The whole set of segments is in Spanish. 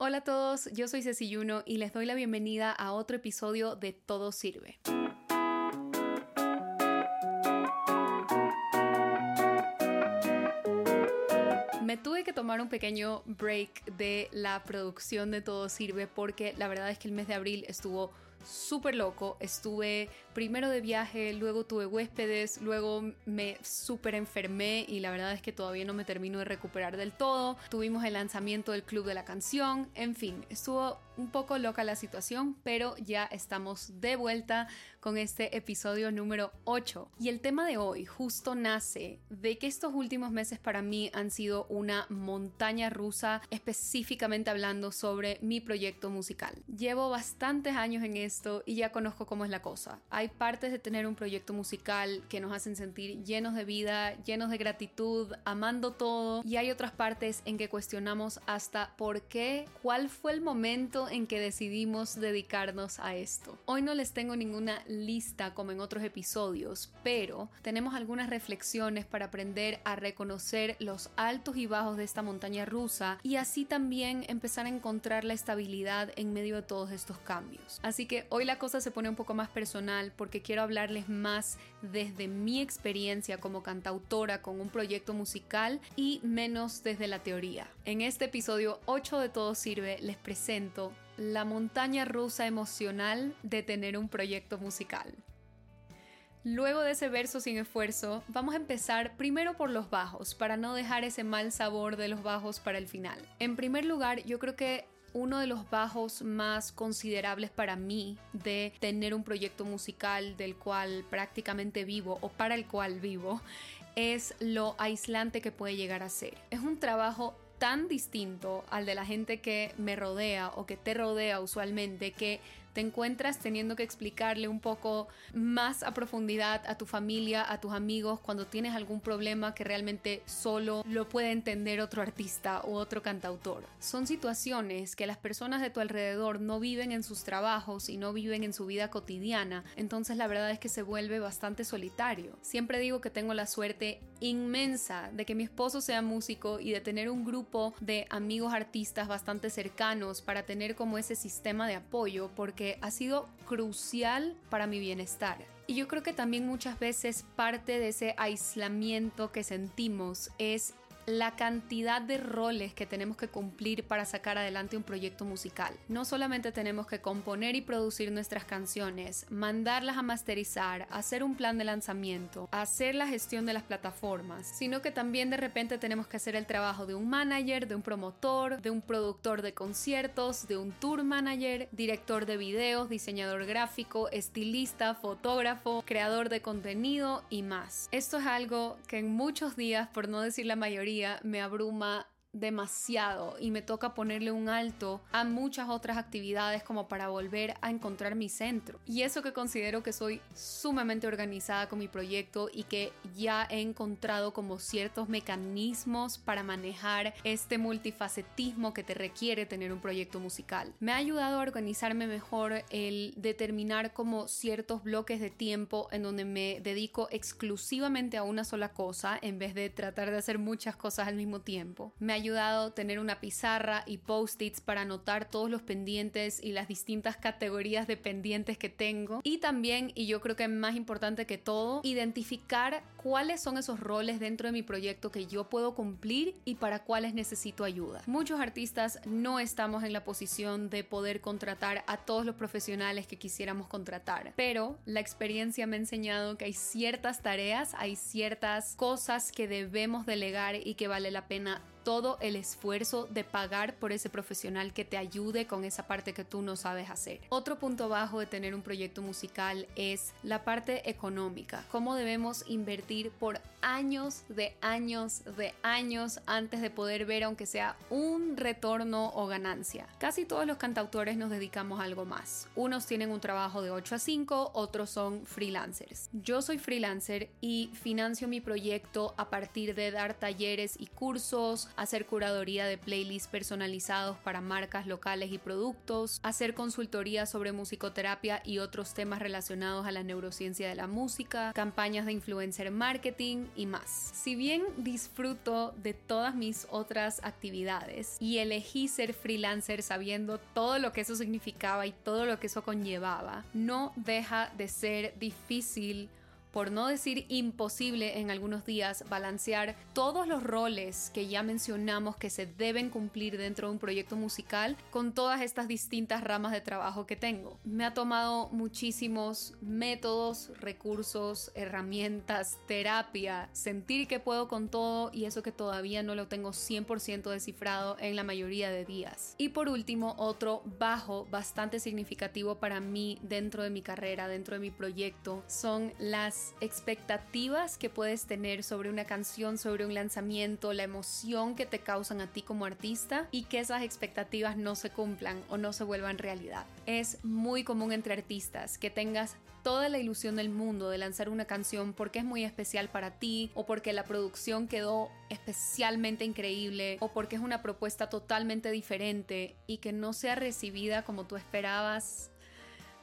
Hola a todos, yo soy Ceci Yuno y les doy la bienvenida a otro episodio de Todo Sirve. Me tuve que tomar un pequeño break de la producción de Todo Sirve porque la verdad es que el mes de abril estuvo súper loco. Estuve primero de viaje, luego tuve huéspedes, luego me súper enfermé y la verdad es que todavía no me termino de recuperar del todo. Tuvimos el lanzamiento del Club de la Canción, en fin, estuvo un poco loca la situación, pero ya estamos de vuelta con este episodio número 8. Y el tema de hoy justo nace de que estos últimos meses para mí han sido una montaña rusa, específicamente hablando sobre mi proyecto musical. Llevo bastantes años en y ya conozco cómo es la cosa. Hay partes de tener un proyecto musical que nos hacen sentir llenos de vida, llenos de gratitud, amando todo, y hay otras partes en que cuestionamos hasta por qué, cuál fue el momento en que decidimos dedicarnos a esto. Hoy no les tengo ninguna lista como en otros episodios, pero tenemos algunas reflexiones para aprender a reconocer los altos y bajos de esta montaña rusa y así también empezar a encontrar la estabilidad en medio de todos estos cambios. Así que hoy la cosa se pone un poco más personal porque quiero hablarles más desde mi experiencia como cantautora con un proyecto musical y menos desde la teoría. En este episodio 8 de Todo Sirve les presento la montaña rusa emocional de tener un proyecto musical. Luego de ese verso sin esfuerzo, vamos a empezar primero por los bajos, para no dejar ese mal sabor de los bajos para el final. En primer lugar, yo creo que uno de los bajos más considerables para mí de tener un proyecto musical del cual prácticamente vivo o para el cual vivo es lo aislante que puede llegar a ser. Es un trabajo tan distinto al de la gente que me rodea o que te rodea usualmente que te encuentras teniendo que explicarle un poco más a profundidad a tu familia, a tus amigos, cuando tienes algún problema que realmente solo lo puede entender otro artista u otro cantautor. Son situaciones que las personas de tu alrededor no viven en sus trabajos y no viven en su vida cotidiana, entonces la verdad es que se vuelve bastante solitario. Siempre digo que tengo la suerte inmensa de que mi esposo sea músico y de tener un grupo de amigos artistas bastante cercanos para tener como ese sistema de apoyo porque ha sido crucial para mi bienestar. Y yo creo que también muchas veces parte de ese aislamiento que sentimos es la cantidad de roles que tenemos que cumplir para sacar adelante un proyecto musical. No solamente tenemos que componer y producir nuestras canciones, mandarlas a masterizar, hacer un plan de lanzamiento, hacer la gestión de las plataformas, sino que también de repente tenemos que hacer el trabajo de un manager, de un promotor, de un productor de conciertos, de un tour manager, director de videos, diseñador gráfico, estilista, fotógrafo, creador de contenido y más. Esto es algo que en muchos días, por no decir la mayoría, me abruma demasiado y me toca ponerle un alto a muchas otras actividades como para volver a encontrar mi centro. Y eso que considero que soy sumamente organizada con mi proyecto y que ya he encontrado como ciertos mecanismos para manejar este multifacetismo que te requiere tener un proyecto musical. Me ha ayudado a organizarme mejor el determinar como ciertos bloques de tiempo en donde me dedico exclusivamente a una sola cosa en vez de tratar de hacer muchas cosas al mismo tiempo. Me ayudado tener una pizarra y post-its para anotar todos los pendientes y las distintas categorías de pendientes que tengo. Y también, y yo creo que más importante que todo, identificar cuáles son esos roles dentro de mi proyecto que yo puedo cumplir y para cuáles necesito ayuda. Muchos artistas no estamos en la posición de poder contratar a todos los profesionales que quisiéramos contratar, pero la experiencia me ha enseñado que hay ciertas tareas, hay ciertas cosas que debemos delegar y que vale la pena todo el esfuerzo de pagar por ese profesional que te ayude con esa parte que tú no sabes hacer. Otro punto bajo de tener un proyecto musical es la parte económica. Cómo debemos invertir por años de años de años antes de poder ver aunque sea un retorno o ganancia. Casi todos los cantautores nos dedicamos a algo más. Unos tienen un trabajo de 8 a 5, otros son freelancers. Yo soy freelancer y financio mi proyecto a partir de dar talleres y cursos, hacer curaduría de playlists personalizados para marcas locales y productos, hacer consultoría sobre musicoterapia y otros temas relacionados a la neurociencia de la música, campañas de influencer marketing y más. Si bien disfruto de todas mis otras actividades y elegí ser freelancer sabiendo todo lo que eso significaba y todo lo que eso conllevaba, no deja de ser difícil por no decir imposible en algunos días, balancear todos los roles que ya mencionamos que se deben cumplir dentro de un proyecto musical con todas estas distintas ramas de trabajo que tengo. Me ha tomado muchísimos métodos, recursos, herramientas, terapia, sentir que puedo con todo y eso que todavía no lo tengo 100% descifrado en la mayoría de días. Y por último, otro bajo bastante significativo para mí dentro de mi carrera, dentro de mi proyecto, son las expectativas que puedes tener sobre una canción, sobre un lanzamiento, la emoción que te causan a ti como artista y que esas expectativas no se cumplan o no se vuelvan realidad. Es muy común entre artistas que tengas toda la ilusión del mundo de lanzar una canción porque es muy especial para ti o porque la producción quedó especialmente increíble o porque es una propuesta totalmente diferente y que no sea recibida como tú esperabas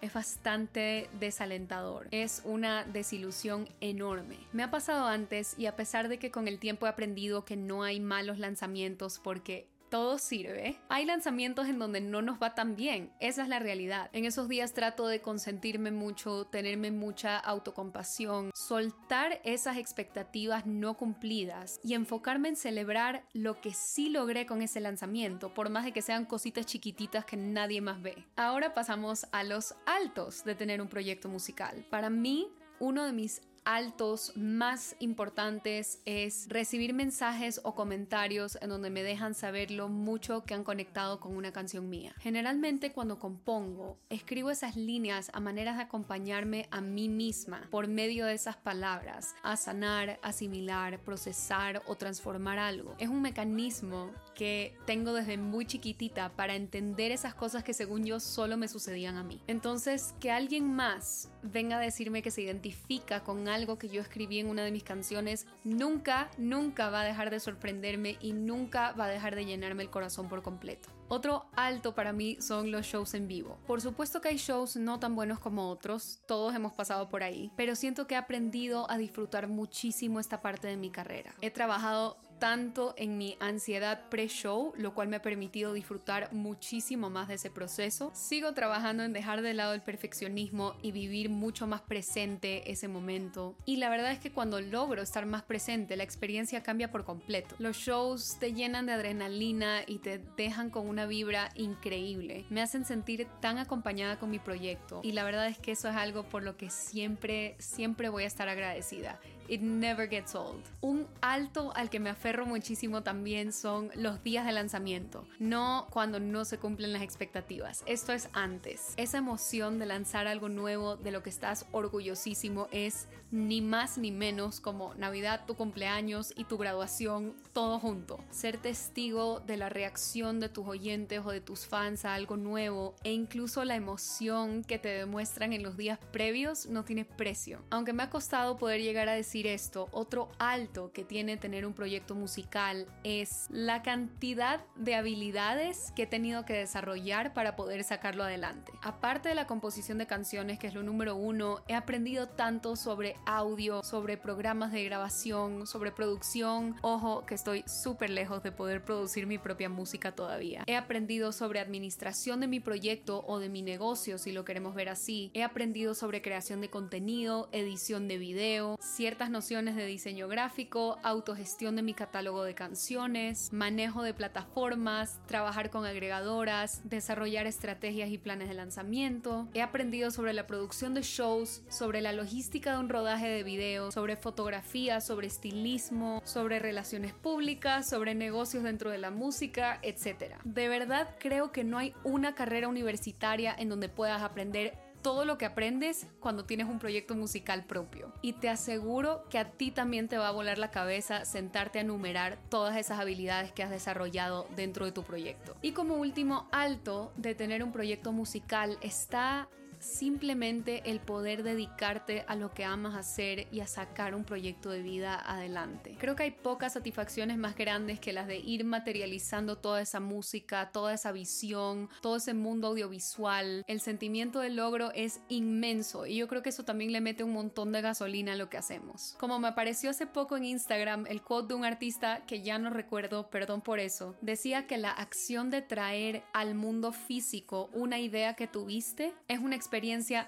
es bastante desalentador. Es una desilusión enorme. Me ha pasado antes y a pesar de que con el tiempo he aprendido que no hay malos lanzamientos porque todo sirve. Hay lanzamientos en donde no nos va tan bien, esa es la realidad. En esos días trato de consentirme mucho, tenerme mucha autocompasión, soltar esas expectativas no cumplidas y enfocarme en celebrar lo que sí logré con ese lanzamiento, por más de que sean cositas chiquititas que nadie más ve. Ahora pasamos a los altos de tener un proyecto musical. Para mí, uno de mis altos más importantes es recibir mensajes o comentarios en donde me dejan saber lo mucho que han conectado con una canción mía. Generalmente cuando compongo, escribo esas líneas a maneras de acompañarme a mí misma por medio de esas palabras, a sanar, asimilar, procesar o transformar algo. Es un mecanismo que tengo desde muy chiquitita para entender esas cosas que según yo solo me sucedían a mí. Entonces, que alguien más venga a decirme que se identifica con algo que yo escribí en una de mis canciones, nunca, nunca va a dejar de sorprenderme y nunca va a dejar de llenarme el corazón por completo. Otro alto para mí son los shows en vivo. Por supuesto que hay shows no tan buenos como otros, todos hemos pasado por ahí, pero siento que he aprendido a disfrutar muchísimo esta parte de mi carrera. He trabajado tanto en mi ansiedad pre-show, lo cual me ha permitido disfrutar muchísimo más de ese proceso. Sigo trabajando en dejar de lado el perfeccionismo y vivir mucho más presente ese momento. Y la verdad es que cuando logro estar más presente, la experiencia cambia por completo. Los shows te llenan de adrenalina y te dejan con una vibra increíble. Me hacen sentir tan acompañada con mi proyecto y la verdad es que eso es algo por lo que siempre, siempre voy a estar agradecida. It never gets old. Un alto al que me aferro muchísimo también son los días de lanzamiento, no cuando no se cumplen las expectativas. Esto es antes. Esa emoción de lanzar algo nuevo, de lo que estás orgullosísimo, es ni más ni menos como Navidad, tu cumpleaños y tu graduación, todo junto. Ser testigo de la reacción de tus oyentes o de tus fans a algo nuevo e incluso la emoción que te demuestran en los días previos no tiene precio. Aunque me ha costado poder llegar a decir esto, otro alto que tiene tener un proyecto musical es la cantidad de habilidades que he tenido que desarrollar para poder sacarlo adelante. Aparte de la composición de canciones, que es lo número uno, he aprendido tanto sobre audio, sobre programas de grabación, sobre producción. Ojo, que estoy súper lejos de poder producir mi propia música todavía. He aprendido sobre administración de mi proyecto o de mi negocio, si lo queremos ver así. He aprendido sobre creación de contenido, edición de video, ciertas nociones de diseño gráfico, autogestión de mi catálogo de canciones, manejo de plataformas, trabajar con agregadoras, desarrollar estrategias y planes de lanzamiento. He aprendido sobre la producción de shows, sobre la logística de un rodaje de video, sobre fotografía, sobre estilismo, sobre relaciones públicas, sobre negocios dentro de la música, etc. De verdad creo que no hay una carrera universitaria en donde puedas aprender todo lo que aprendes cuando tienes un proyecto musical propio. Y te aseguro que a ti también te va a volar la cabeza sentarte a enumerar todas esas habilidades que has desarrollado dentro de tu proyecto. Y como último alto de tener un proyecto musical está simplemente el poder dedicarte a lo que amas hacer y a sacar un proyecto de vida adelante. Creo que hay pocas satisfacciones más grandes que las de ir materializando toda esa música, toda esa visión, todo ese mundo audiovisual. El sentimiento de logro es inmenso y yo creo que eso también le mete un montón de gasolina a lo que hacemos. Como me apareció hace poco en Instagram el quote de un artista que ya no recuerdo, perdón por eso, decía que la acción de traer al mundo físico una idea que tuviste es una experiencia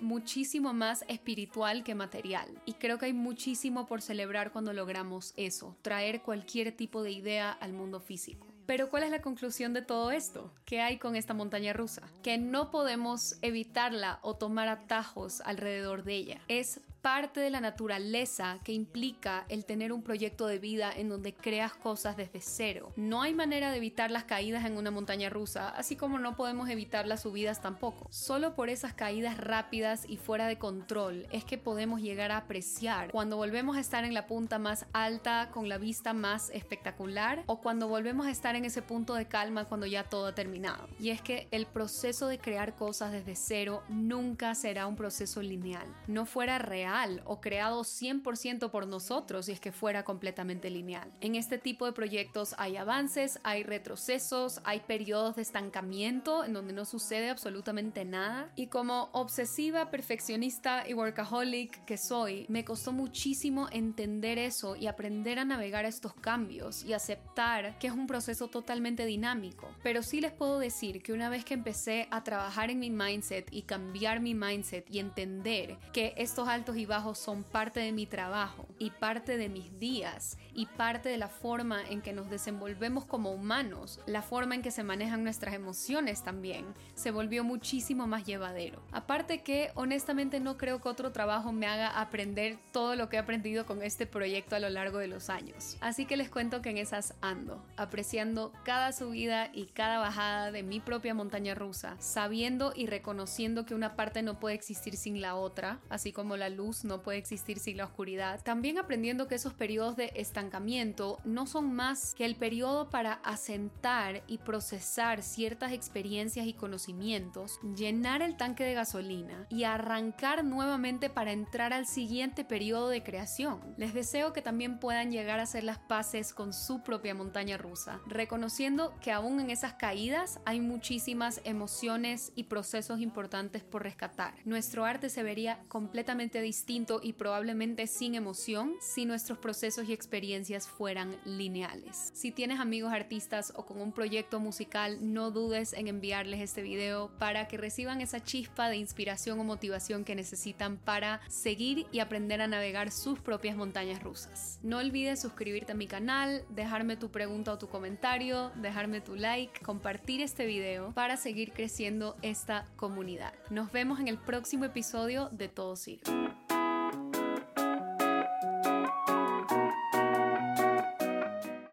muchísimo más espiritual que material. Y creo que hay muchísimo por celebrar cuando logramos eso, traer cualquier tipo de idea al mundo físico. Pero ¿cuál es la conclusión de todo esto? ¿Qué hay con esta montaña rusa? Que no podemos evitarla o tomar atajos alrededor de ella. Es parte de la naturaleza que implica el tener un proyecto de vida en donde creas cosas desde cero. No hay manera de evitar las caídas en una montaña rusa, así como no podemos evitar las subidas tampoco. Solo por esas caídas rápidas y fuera de control es que podemos llegar a apreciar cuando volvemos a estar en la punta más alta con la vista más espectacular o cuando volvemos a estar en ese punto de calma cuando ya todo ha terminado. Y es que el proceso de crear cosas desde cero nunca será un proceso lineal. No fuera real o creado 100% por nosotros si es que fuera completamente lineal. En este tipo de proyectos hay avances, hay retrocesos, hay periodos de estancamiento en donde no sucede absolutamente nada. Y como obsesiva, perfeccionista y workaholic que soy, me costó muchísimo entender eso y aprender a navegar estos cambios y aceptar que es un proceso totalmente dinámico. Pero sí les puedo decir que una vez que empecé a trabajar en mi mindset y cambiar mi mindset y entender que estos altos y bajos son parte de mi trabajo y parte de mis días y parte de la forma en que nos desenvolvemos como humanos, la forma en que se manejan nuestras emociones también, se volvió muchísimo más llevadero. Aparte que honestamente no creo que otro trabajo me haga aprender todo lo que he aprendido con este proyecto a lo largo de los años. Así que les cuento que en esas ando, apreciando cada subida y cada bajada de mi propia montaña rusa, sabiendo y reconociendo que una parte no puede existir sin la otra, así como la luz no puede existir sin la oscuridad. También aprendiendo que esos periodos de estancamiento no son más que el periodo para asentar y procesar ciertas experiencias y conocimientos, llenar el tanque de gasolina y arrancar nuevamente para entrar al siguiente periodo de creación. Les deseo que también puedan llegar a hacer las paces con su propia montaña rusa, reconociendo que aún en esas caídas hay muchísimas emociones y procesos importantes por rescatar. Nuestro arte se vería completamente distinto y probablemente sin emoción si nuestros procesos y experiencias fueran lineales. Si tienes amigos artistas o con un proyecto musical, no dudes en enviarles este video para que reciban esa chispa de inspiración o motivación que necesitan para seguir y aprender a navegar sus propias montañas rusas. No olvides suscribirte a mi canal, dejarme tu pregunta o tu comentario, dejarme tu like, compartir este video para seguir creciendo esta comunidad. Nos vemos en el próximo episodio de Todo Sirve.